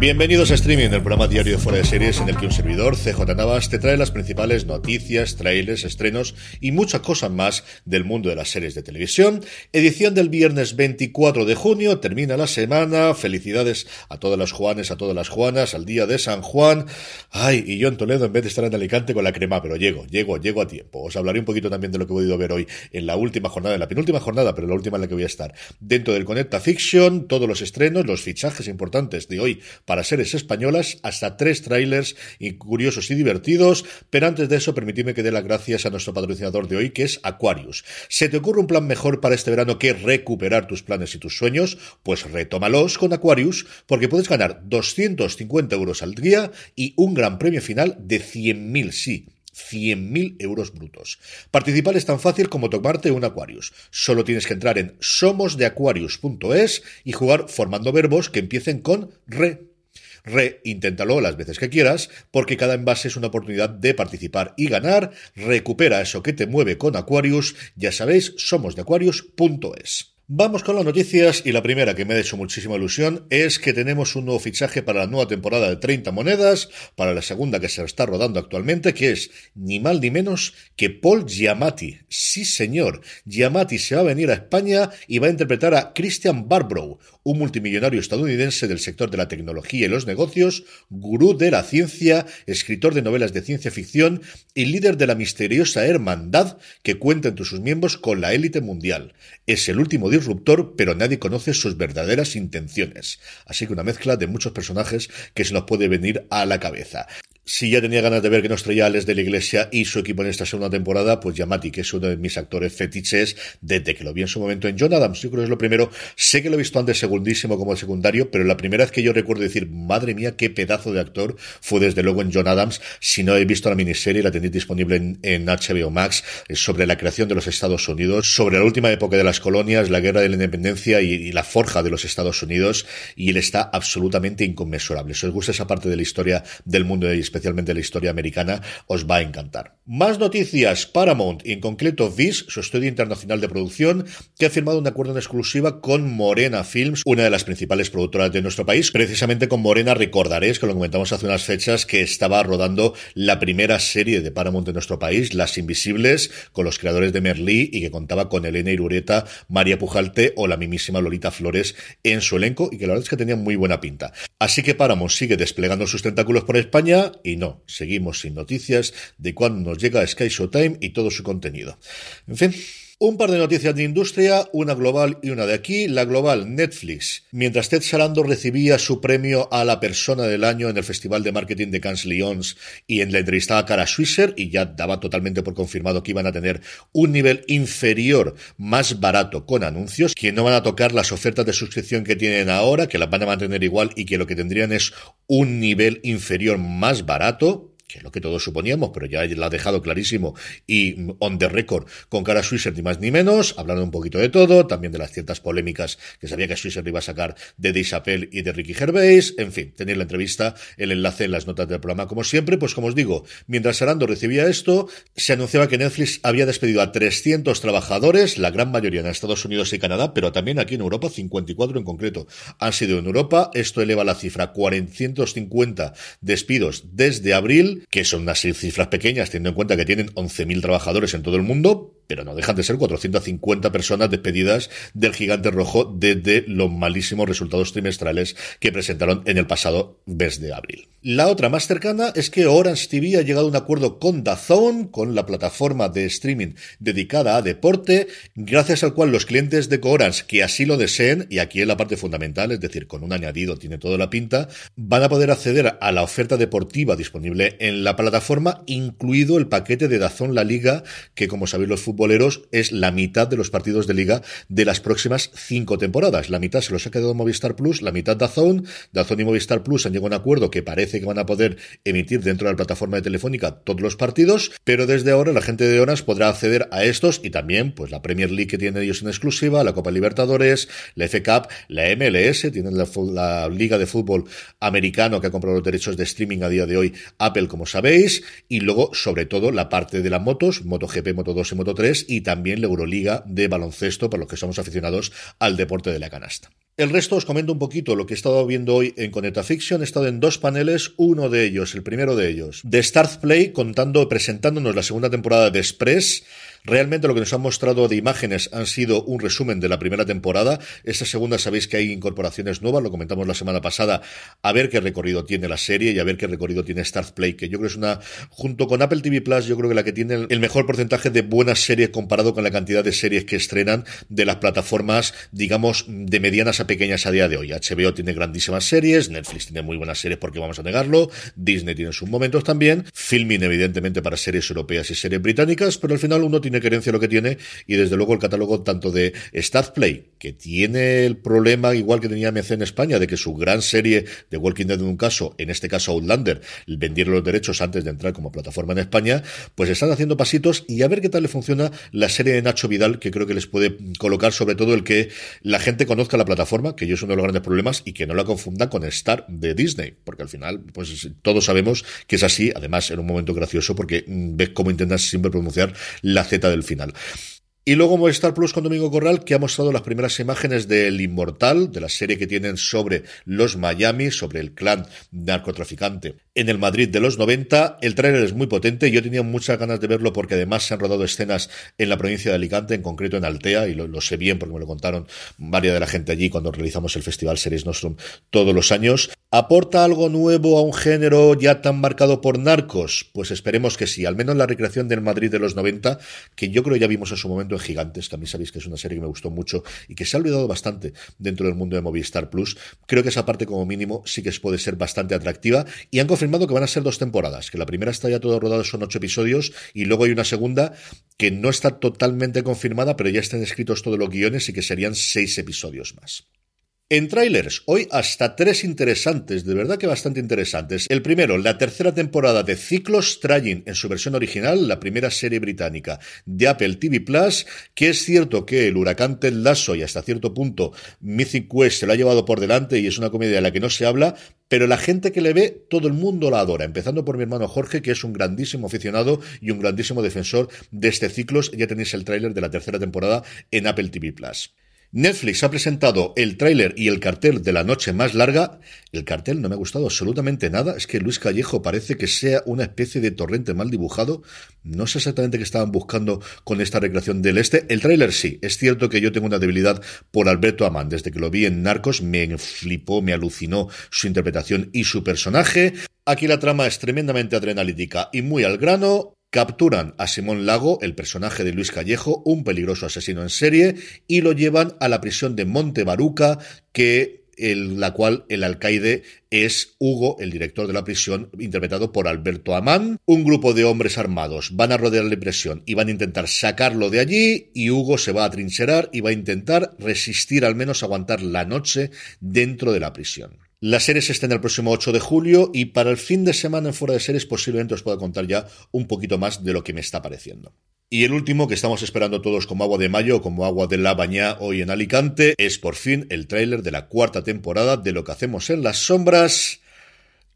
Bienvenidos a Streaming, el programa diario de Fuera de Series en el que un servidor, CJ Navas, te trae las principales noticias, trailers, estrenos y muchas cosas más del mundo de las series de televisión. Edición del viernes 24 de junio, termina la semana. Felicidades a todas las Juanes, a todas las Juanas, al día de San Juan. Ay, y yo en Toledo en vez de estar en Alicante con la crema, pero llego, llego, llego a tiempo. Os hablaré un poquito también de lo que he podido ver hoy en la última jornada, en la penúltima jornada, pero la última en la que voy a estar. Dentro del Conecta Fiction, todos los estrenos, los fichajes importantes de hoy para series españolas, hasta tres trailers y curiosos y divertidos, pero antes de eso permitidme que dé las gracias a nuestro patrocinador de hoy, que es Aquarius. ¿Se te ocurre un plan mejor para este verano que recuperar tus planes y tus sueños? Pues retómalos con Aquarius, porque puedes ganar 250 euros al día y un gran premio final de 100.000, sí, 100.000 euros brutos. Participar es tan fácil como tomarte un Aquarius. Solo tienes que entrar en somosdeaquarius.es y jugar formando verbos que empiecen con re. Re, inténtalo las veces que quieras, porque cada envase es una oportunidad de participar y ganar. Recupera eso que te mueve con Aquarius. Ya sabéis, somos de Aquarius.es. Vamos con las noticias y la primera que me ha hecho muchísima ilusión es que tenemos un nuevo fichaje para la nueva temporada de 30 monedas, para la segunda que se está rodando actualmente, que es ni mal ni menos que Paul Giamatti. Sí, señor, Giamatti se va a venir a España y va a interpretar a Christian Barbrough, un multimillonario estadounidense del sector de la tecnología y los negocios, gurú de la ciencia, escritor de novelas de ciencia ficción y líder de la misteriosa hermandad que cuenta entre sus miembros con la élite mundial. Es el último disruptor, pero nadie conoce sus verdaderas intenciones. Así que una mezcla de muchos personajes que se nos puede venir a la cabeza. Si ya tenía ganas de ver que nos traía Alex de la Iglesia y su equipo en esta segunda temporada, pues Yamati, que es uno de mis actores fetiches desde que lo vi en su momento en John Adams. Yo creo que es lo primero. Sé que lo he visto antes segundísimo como secundario, pero la primera vez que yo recuerdo decir, madre mía, qué pedazo de actor fue desde luego en John Adams. Si no he visto la miniserie, la tenéis disponible en, HBO Max, sobre la creación de los Estados Unidos, sobre la última época de las colonias, la guerra de la independencia y, y la forja de los Estados Unidos. Y él está absolutamente inconmensurable. Si os gusta esa parte de la historia del mundo de especialmente la historia americana, os va a encantar. Más noticias. Paramount, y en concreto Viz, su estudio internacional de producción, que ha firmado un acuerdo en exclusiva con Morena Films, una de las principales productoras de nuestro país. Precisamente con Morena recordaréis, que lo comentamos hace unas fechas, que estaba rodando la primera serie de Paramount en nuestro país, Las Invisibles, con los creadores de Merlí y que contaba con Elena Irureta, María Pujalte o la mismísima Lolita Flores en su elenco y que la verdad es que tenía muy buena pinta. Así que Paramount sigue desplegando sus tentáculos por España y no, seguimos sin noticias de cuándo nos llega Sky Showtime y todo su contenido. En fin. Un par de noticias de industria, una global y una de aquí. La global, Netflix. Mientras Ted Sarandos recibía su premio a la persona del año en el Festival de Marketing de Cannes Lyons y en la entrevista a Cara Swisher y ya daba totalmente por confirmado que iban a tener un nivel inferior, más barato con anuncios, que no van a tocar las ofertas de suscripción que tienen ahora, que las van a mantener igual y que lo que tendrían es un nivel inferior más barato, que es lo que todos suponíamos, pero ya lo ha dejado clarísimo y on the record con cara a Swisher ni más ni menos, hablando un poquito de todo, también de las ciertas polémicas que sabía que Swisher iba a sacar de Dave Chappelle y de Ricky Gervais, en fin, tenéis la entrevista, el enlace en las notas del programa como siempre, pues como os digo, mientras Arando recibía esto, se anunciaba que Netflix había despedido a 300 trabajadores, la gran mayoría en Estados Unidos y Canadá, pero también aquí en Europa, 54 en concreto han sido en Europa, esto eleva la cifra a 450 despidos desde abril, que son unas cifras pequeñas, teniendo en cuenta que tienen 11.000 trabajadores en todo el mundo, pero no dejan de ser 450 personas despedidas del gigante rojo desde los malísimos resultados trimestrales que presentaron en el pasado mes de abril. La otra más cercana es que Orange TV ha llegado a un acuerdo con DAZN, con la plataforma de streaming dedicada a deporte, gracias al cual los clientes de Orange que así lo deseen, y aquí es la parte fundamental, es decir, con un añadido tiene toda la pinta, van a poder acceder a la oferta deportiva disponible en la plataforma, incluido el paquete de DAZN La Liga, que como sabéis los futboleros es la mitad de los partidos de liga de las próximas cinco temporadas. La mitad se los ha quedado Movistar Plus, la mitad Dazón. Dazón y Movistar Plus han llegado a un acuerdo que parece que van a poder emitir dentro de la plataforma de Telefónica todos los partidos, pero desde ahora la gente de Onas podrá acceder a estos y también pues la Premier League que tienen ellos en exclusiva, la Copa Libertadores, la F Cup, la MLS, tienen la, la Liga de Fútbol Americano que ha comprado los derechos de streaming a día de hoy Apple, como sabéis, y luego sobre todo la parte de las motos, MotoGP, Moto2 y Moto3 y también la Euroliga de baloncesto para los que somos aficionados al deporte de la canasta. El resto os comento un poquito lo que he estado viendo hoy en Conecta Fiction. He estado en dos paneles, uno de ellos, el primero de ellos, de Start Play, contando, presentándonos la segunda temporada de Express. Realmente lo que nos han mostrado de imágenes han sido un resumen de la primera temporada. Esta segunda sabéis que hay incorporaciones nuevas, lo comentamos la semana pasada, a ver qué recorrido tiene la serie y a ver qué recorrido tiene Start Play, que yo creo que es una, junto con Apple TV Plus, yo creo que la que tiene el mejor porcentaje de buenas series comparado con la cantidad de series que estrenan de las plataformas, digamos, de medianas a pequeñas a día de hoy. HBO tiene grandísimas series, Netflix tiene muy buenas series porque vamos a negarlo, Disney tiene sus momentos también, filming evidentemente para series europeas y series británicas, pero al final uno tiene querencia lo que tiene y desde luego el catálogo tanto de Start Play, que tiene el problema igual que tenía MC en España, de que su gran serie de Walking Dead en un caso, en este caso Outlander, vendieron los derechos antes de entrar como plataforma en España, pues están haciendo pasitos y a ver qué tal le funciona la serie de Nacho Vidal, que creo que les puede colocar sobre todo el que la gente conozca la plataforma, que yo es uno de los grandes problemas, y que no la confunda con Star de Disney, porque al final, pues todos sabemos que es así, además en un momento gracioso, porque mm, ves cómo intentas siempre pronunciar la Z del final. Y luego Movistar Plus con Domingo Corral, que ha mostrado las primeras imágenes del Inmortal, de la serie que tienen sobre los Miami, sobre el clan narcotraficante en el Madrid de los 90. El tráiler es muy potente, yo tenía muchas ganas de verlo porque además se han rodado escenas en la provincia de Alicante, en concreto en Altea, y lo, sé bien porque me lo contaron varias de la gente allí cuando realizamos el Festival Series Nostrum todos los años. ¿Aporta algo nuevo a un género ya tan marcado por narcos? Pues esperemos que sí, al menos la recreación del Madrid de los 90, que yo creo ya vimos en su momento en Gigantes, que a mí sabéis que es una serie que me gustó mucho y que se ha olvidado bastante dentro del mundo de Movistar Plus. Creo que esa parte como mínimo sí que puede ser bastante atractiva y han confirmado que van a ser dos temporadas, que la primera está ya todo rodado, son ocho episodios y luego hay una segunda que no está totalmente confirmada, pero ya están escritos todos los guiones y que serían seis episodios más. En trailers, hoy hasta tres interesantes, de verdad que bastante interesantes. El primero, la tercera temporada de Ciclos Trying en su versión original, la primera serie británica de Apple TV Plus, que es cierto que el huracán Ted Lasso y hasta cierto punto Mythic Quest se lo ha llevado por delante y es una comedia de la que no se habla, pero la gente que le ve, todo el mundo la adora, empezando por mi hermano Jorge, que es un grandísimo aficionado y un grandísimo defensor de este Ciclos. Ya tenéis el tráiler de la tercera temporada en Apple TV Plus. Netflix ha presentado el tráiler y el cartel de la noche más larga. El cartel no me ha gustado absolutamente nada. Es que Luis Callejo parece que sea una especie de torrente mal dibujado. No sé exactamente qué estaban buscando con esta recreación del este. El tráiler sí. Es cierto que yo tengo una debilidad por Alberto Amán. Desde que lo vi en Narcos me flipó, me alucinó su interpretación y su personaje. Aquí la trama es tremendamente adrenalítica y muy al grano. Capturan a Simón Lago, el personaje de Luis Callejo, un peligroso asesino en serie, y lo llevan a la prisión de Monte Baruca, que en la cual el alcaide es Hugo, el director de la prisión, interpretado por Alberto Amán. Un grupo de hombres armados van a rodear la prisión y van a intentar sacarlo de allí y Hugo se va a trincherar y va a intentar resistir al menos aguantar la noche dentro de la prisión. La serie se el próximo 8 de julio y para el fin de semana en Fuera de Series posiblemente os pueda contar ya un poquito más de lo que me está pareciendo. Y el último que estamos esperando todos como agua de mayo o como agua de la bañá hoy en Alicante es por fin el tráiler de la cuarta temporada de lo que hacemos en las sombras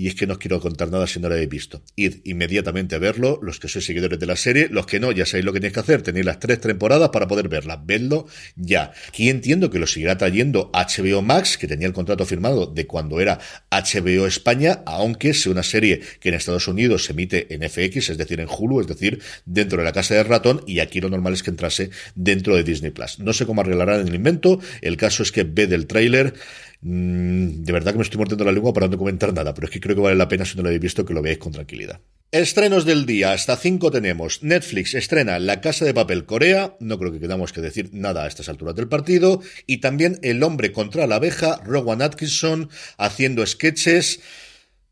y es que no os quiero contar nada si no lo habéis visto. Id inmediatamente a verlo, los que sois seguidores de la serie, los que no, ya sabéis lo que tenéis que hacer, tenéis las tres temporadas para poder verla, vedlo ya. Aquí entiendo que lo seguirá trayendo HBO Max, que tenía el contrato firmado de cuando era HBO España, aunque sea una serie que en Estados Unidos se emite en FX, es decir, en Hulu, es decir, dentro de la casa de ratón, y aquí lo normal es que entrase dentro de Disney Plus. No sé cómo arreglarán el invento, el caso es que ve del tráiler Mm, de verdad que me estoy mordiendo la lengua para no comentar nada, pero es que creo que vale la pena si no lo habéis visto que lo veáis con tranquilidad. Estrenos del día, hasta cinco tenemos. Netflix estrena La Casa de Papel Corea, no creo que quedamos que decir nada a estas alturas del partido, y también El Hombre contra la Abeja, Rowan Atkinson, haciendo sketches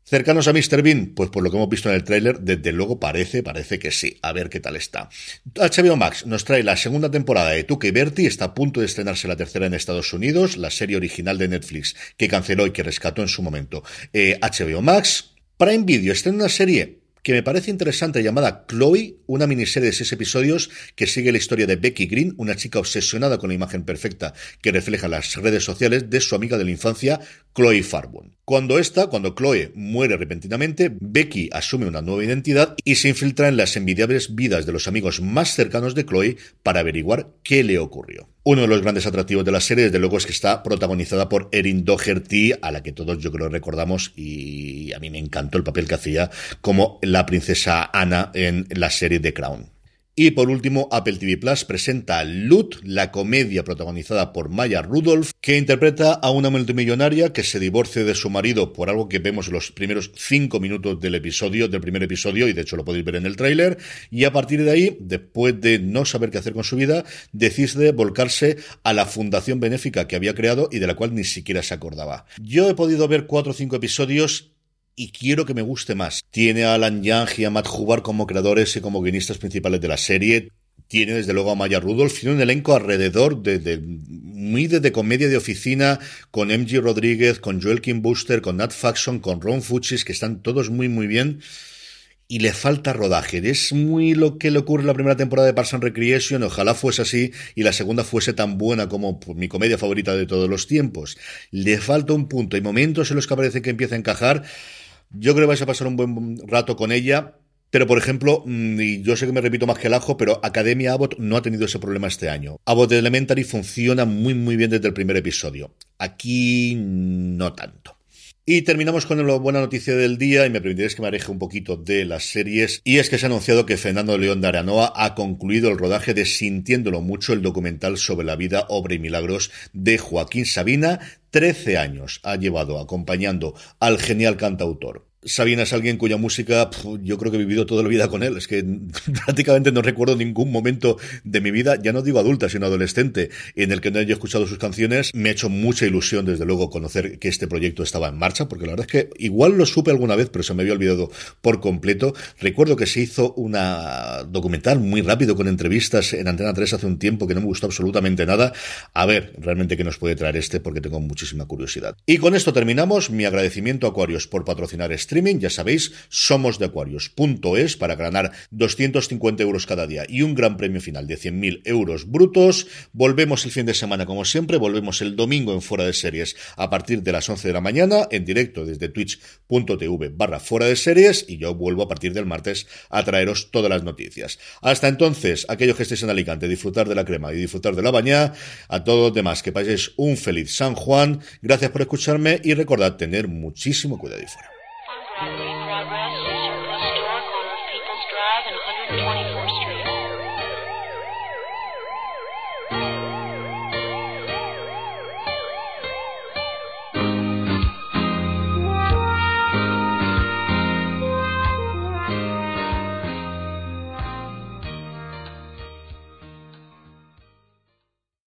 Cercanos a Mr. Bean, pues por lo que hemos visto en el tráiler, desde luego parece, parece que sí. A ver qué tal está. HBO Max nos trae la segunda temporada de Tuca y Bertie, está a punto de estrenarse la tercera en Estados Unidos, la serie original de Netflix que canceló y que rescató en su momento HBO eh, Max. Prime Video en una serie que me parece interesante llamada Chloe, una miniserie de seis episodios que sigue la historia de Becky Green, una chica obsesionada con la imagen perfecta que refleja las redes sociales de su amiga de la infancia, Chloe Farbon. Cuando esta, cuando Chloe muere repentinamente, Becky asume una nueva identidad y se infiltra en las envidiables vidas de los amigos más cercanos de Chloe para averiguar qué le ocurrió. Uno de los grandes atractivos de la serie, desde luego, es que está protagonizada por Erin Doherty, a la que todos yo creo recordamos, y a mí me encantó el papel que hacía como la princesa Anna en la serie The Crown. Y por último, Apple TV Plus presenta Loot, la comedia protagonizada por Maya Rudolph, que interpreta a una multimillonaria que se divorcia de su marido por algo que vemos en los primeros cinco minutos del episodio, del primer episodio, y de hecho lo podéis ver en el tráiler, y a partir de ahí, después de no saber qué hacer con su vida, decide volcarse a la fundación benéfica que había creado y de la cual ni siquiera se acordaba. Yo he podido ver cuatro o cinco episodios y quiero que me guste más. Tiene a Alan Young y a Matt Hubbard como creadores y como guionistas principales de la serie. Tiene desde luego a Maya Rudolph, tiene un elenco alrededor de, muy de, comedia de oficina con MG Rodríguez, con Joel Kim Booster, con Nat Faxon, con Ron Fuchs, que están todos muy muy bien y le falta rodaje. Es muy lo que le ocurre en la primera temporada de Parks and Recreation. Ojalá fuese así y la segunda fuese tan buena como mi comedia favorita de todos los tiempos. Le falta un punto. Hay momentos en los que parece que empieza a encajar yo creo que vais a pasar un buen rato con ella. Pero, por ejemplo, mm, y yo sé que me repito más que el ajo, pero Academia Abbott no ha tenido ese problema este año. Abbott Elementary funciona muy, muy bien desde el primer episodio. Aquí no tanto. Y terminamos con la buena noticia del día y me permitiréis que me aleje un poquito de las series. Y es que se ha anunciado que Fernando León de Aranoa ha concluido el rodaje de Sintiéndolo mucho, el documental sobre la vida, obra y milagros de Joaquín Sabina. Trece años ha llevado acompañando al genial cantautor. Sabina es alguien cuya música yo creo que he vivido toda la vida con él. Es que prácticamente no recuerdo ningún momento de mi vida, ya no digo adulta, sino adolescente, en el que no haya escuchado sus canciones. Me ha hecho mucha ilusión, desde luego, conocer que este proyecto estaba en marcha, porque la verdad es que igual lo supe alguna vez, pero se me había olvidado por completo. Recuerdo que se hizo una documental muy rápido con entrevistas en Antena 3 hace un tiempo que no me gustó absolutamente nada. A ver realmente qué nos puede traer este, porque tengo muchísima curiosidad. Y con esto terminamos. Mi agradecimiento a Aquarius por patrocinar este ya sabéis, somos de Aquarius.es para ganar 250 euros cada día y un gran premio final de 100.000 euros brutos. Volvemos el fin de semana como siempre, volvemos el domingo en Fuera de Series a partir de las 11 de la mañana en directo desde twitch.tv barra Fuera de Series y yo vuelvo a partir del martes a traeros todas las noticias. Hasta entonces, aquellos que estéis en Alicante, disfrutar de la crema y disfrutar de la baña, a todos los demás que paséis un feliz San Juan, gracias por escucharme y recordad tener muchísimo cuidado y fuera. Progress. Road station bus door People's Drive and 120.